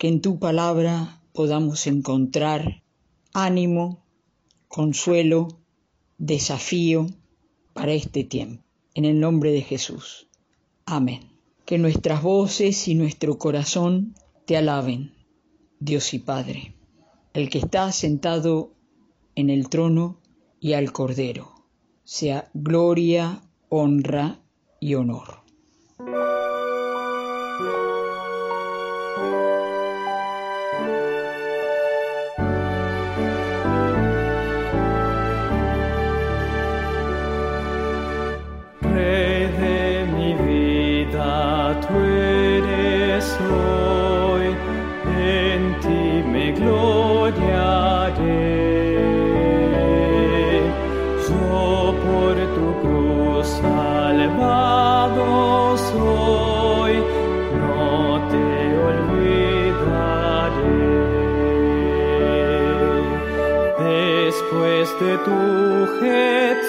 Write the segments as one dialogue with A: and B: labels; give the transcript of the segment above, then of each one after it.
A: que en tu palabra podamos encontrar ánimo, consuelo, desafío para este tiempo. En el nombre de Jesús. Amén. Que nuestras voces y nuestro corazón te alaben, Dios y Padre, el que está sentado en el trono y al Cordero. Sea gloria, honra y honor.
B: De tu Getsemaní,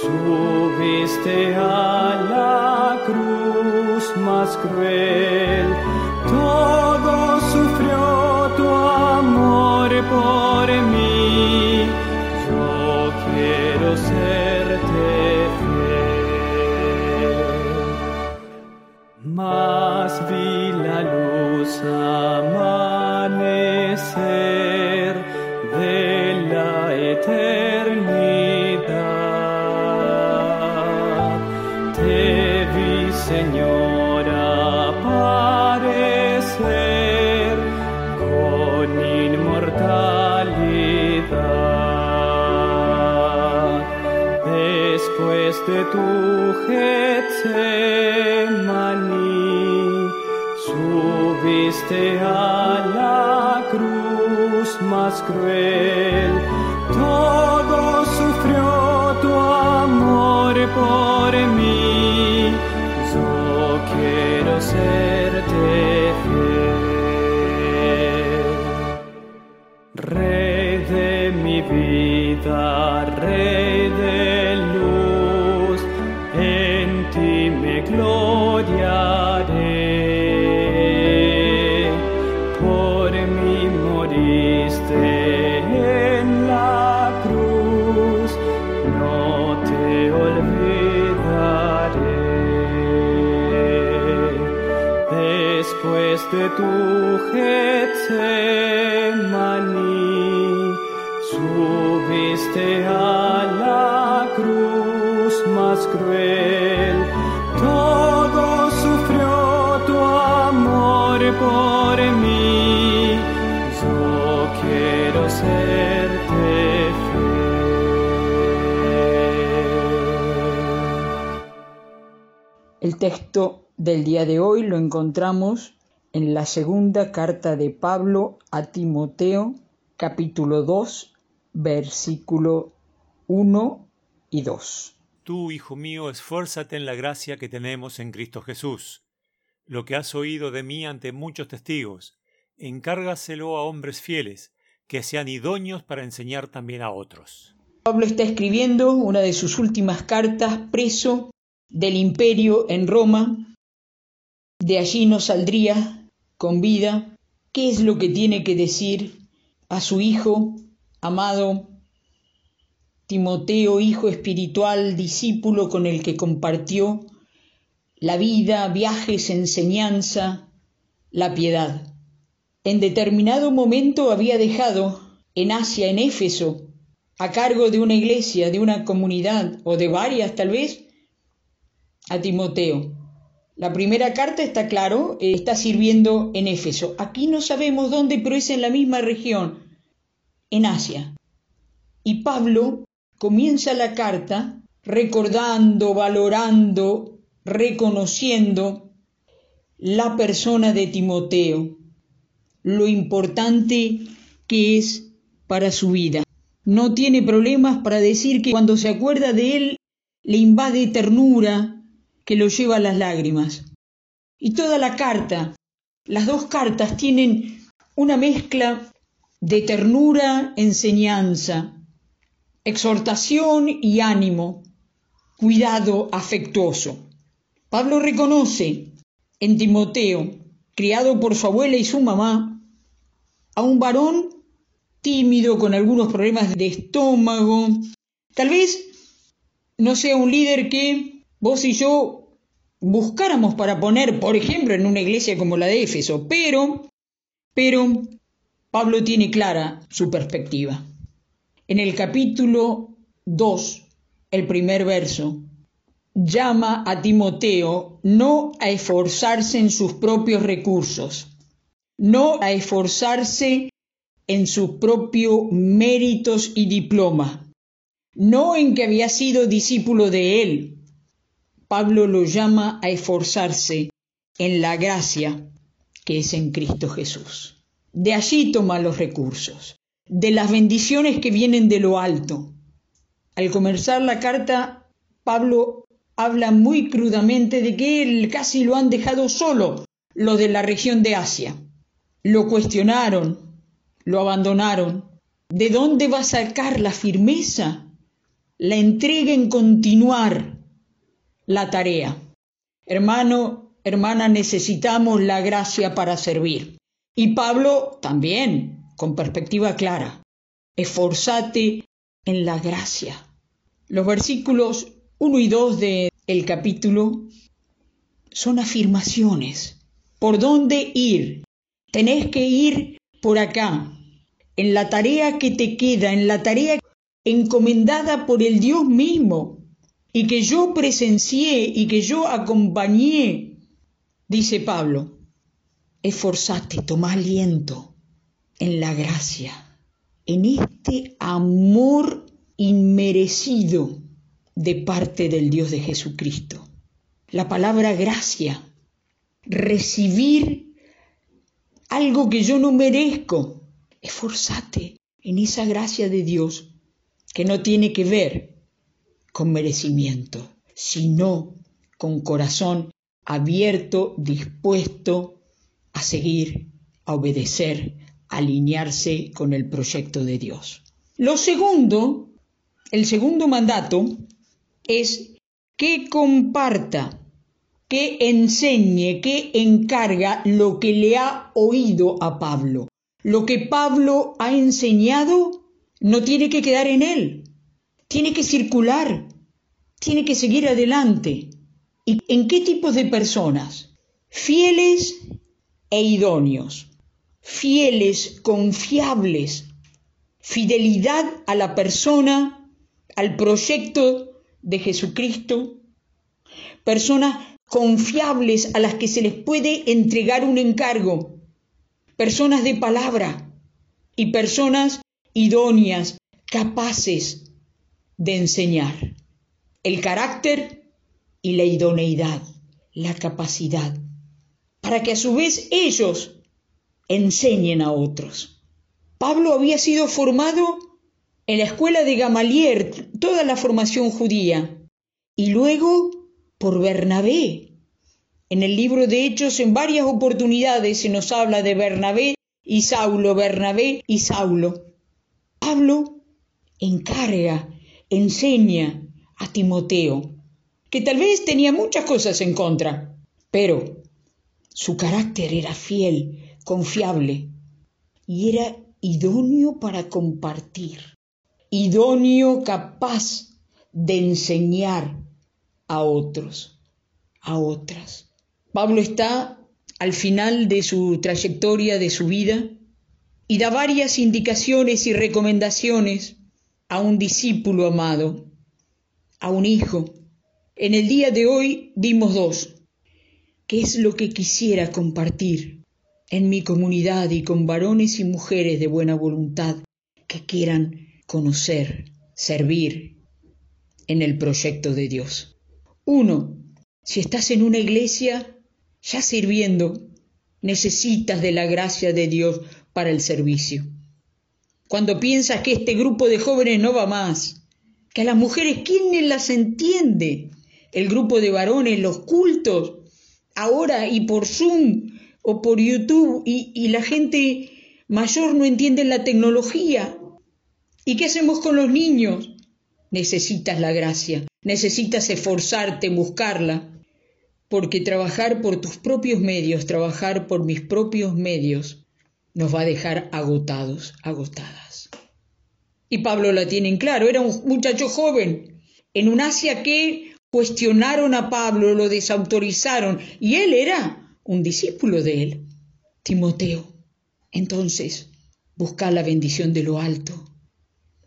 B: subiste a la cruz más cruel. De tu Getsemaní, subiste a la cruz más cruel. Mí moriste en la cruz, no te olvidaré. después de tu Getsemaní, subiste a la cruz más cruel. Todo sufrió tu amor por mí.
A: Texto del día de hoy lo encontramos en la segunda carta de Pablo a Timoteo, capítulo 2, versículo 1 y 2.
C: Tú, hijo mío, esfuérzate en la gracia que tenemos en Cristo Jesús. Lo que has oído de mí ante muchos testigos, encárgaselo a hombres fieles, que sean idóneos para enseñar también a otros.
A: Pablo está escribiendo una de sus últimas cartas preso del imperio en Roma de allí no saldría con vida, ¿qué es lo que tiene que decir a su hijo, amado Timoteo, hijo espiritual, discípulo con el que compartió la vida, viajes, enseñanza, la piedad? En determinado momento había dejado en Asia, en Éfeso, a cargo de una iglesia, de una comunidad o de varias tal vez, a Timoteo. La primera carta está claro, eh, está sirviendo en Éfeso. Aquí no sabemos dónde, pero es en la misma región, en Asia. Y Pablo comienza la carta recordando, valorando, reconociendo la persona de Timoteo, lo importante que es para su vida. No tiene problemas para decir que cuando se acuerda de él le invade ternura que lo lleva a las lágrimas. Y toda la carta, las dos cartas tienen una mezcla de ternura, enseñanza, exhortación y ánimo, cuidado afectuoso. Pablo reconoce en Timoteo, criado por su abuela y su mamá, a un varón tímido con algunos problemas de estómago. Tal vez no sea un líder que vos y yo buscáramos para poner, por ejemplo, en una iglesia como la de Éfeso, pero, pero Pablo tiene clara su perspectiva. En el capítulo 2, el primer verso, llama a Timoteo no a esforzarse en sus propios recursos, no a esforzarse en sus propios méritos y diploma, no en que había sido discípulo de él. Pablo lo llama a esforzarse en la gracia que es en Cristo Jesús. De allí toma los recursos, de las bendiciones que vienen de lo alto. Al comenzar la carta, Pablo habla muy crudamente de que él casi lo han dejado solo los de la región de Asia. Lo cuestionaron, lo abandonaron. ¿De dónde va a sacar la firmeza, la entrega en continuar la tarea? Hermano, hermana, necesitamos la gracia para servir. Y Pablo también, con perspectiva clara. Esforzate en la gracia. Los versículos 1 y 2 del capítulo son afirmaciones. ¿Por dónde ir? Tenés que ir por acá, en la tarea que te queda, en la tarea encomendada por el Dios mismo y que yo presencié y que yo acompañé, dice Pablo, esforzate, toma aliento en la gracia, en este amor inmerecido de parte del Dios de Jesucristo. La palabra gracia, recibir algo que yo no merezco. Esforzate en esa gracia de Dios que no tiene que ver con merecimiento, sino con corazón abierto, dispuesto a seguir, a obedecer, a alinearse con el proyecto de Dios. Lo segundo, el segundo mandato es que comparta, que enseñe, que encarga lo que le ha oído a Pablo. Lo que Pablo ha enseñado no tiene que quedar en él, tiene que circular, tiene que seguir adelante. ¿Y en qué tipo de personas? Fieles e idóneos, fieles, confiables, fidelidad a la persona, al proyecto de Jesucristo, personas confiables a las que se les puede entregar un encargo, personas de palabra y personas idóneas, capaces de enseñar. El carácter y la idoneidad, la capacidad, para que a su vez ellos enseñen a otros. Pablo había sido formado en la escuela de Gamaliel toda la formación judía y luego por Bernabé. En el libro de Hechos en varias oportunidades se nos habla de Bernabé y Saulo, Bernabé y Saulo. Pablo encarga, enseña a Timoteo, que tal vez tenía muchas cosas en contra, pero su carácter era fiel, confiable y era idóneo para compartir idóneo capaz de enseñar a otros, a otras. Pablo está al final de su trayectoria, de su vida, y da varias indicaciones y recomendaciones a un discípulo amado, a un hijo. En el día de hoy dimos dos. ¿Qué es lo que quisiera compartir en mi comunidad y con varones y mujeres de buena voluntad que quieran conocer, servir en el proyecto de Dios. Uno, si estás en una iglesia ya sirviendo, necesitas de la gracia de Dios para el servicio. Cuando piensas que este grupo de jóvenes no va más, que a las mujeres, ¿quién las entiende? El grupo de varones, los cultos, ahora y por Zoom o por YouTube, y, y la gente mayor no entiende la tecnología. ¿Y qué hacemos con los niños? Necesitas la gracia, necesitas esforzarte, buscarla, porque trabajar por tus propios medios, trabajar por mis propios medios, nos va a dejar agotados, agotadas. Y Pablo la tiene en claro, era un muchacho joven, en un Asia que cuestionaron a Pablo, lo desautorizaron, y él era un discípulo de él, Timoteo. Entonces, busca la bendición de lo alto.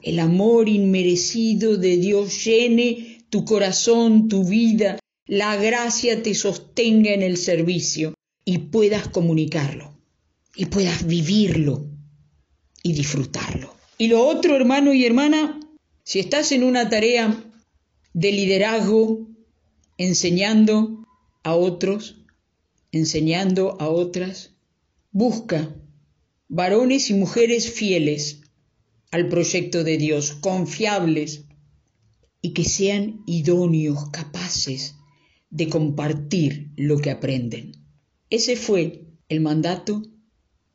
A: El amor inmerecido de Dios llene tu corazón, tu vida, la gracia te sostenga en el servicio y puedas comunicarlo, y puedas vivirlo y disfrutarlo. Y lo otro, hermano y hermana, si estás en una tarea de liderazgo, enseñando a otros, enseñando a otras, busca varones y mujeres fieles al proyecto de Dios, confiables y que sean idóneos, capaces de compartir lo que aprenden. Ese fue el mandato,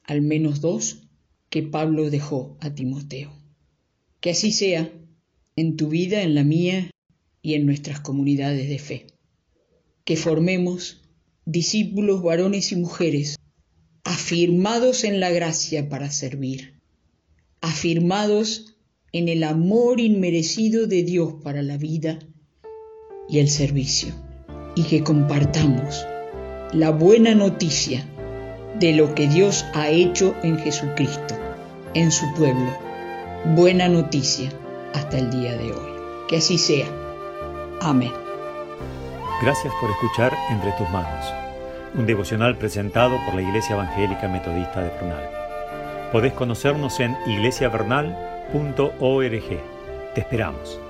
A: al menos dos, que Pablo dejó a Timoteo. Que así sea en tu vida, en la mía y en nuestras comunidades de fe. Que formemos discípulos varones y mujeres afirmados en la gracia para servir, afirmados en el amor inmerecido de Dios para la vida y el servicio, y que compartamos la buena noticia de lo que Dios ha hecho en Jesucristo, en su pueblo. Buena noticia hasta el día de hoy. Que así sea. Amén.
C: Gracias por escuchar Entre tus manos un devocional presentado por la Iglesia Evangélica Metodista de Prunal. Podés conocernos en iglesiavernal.org. Te esperamos.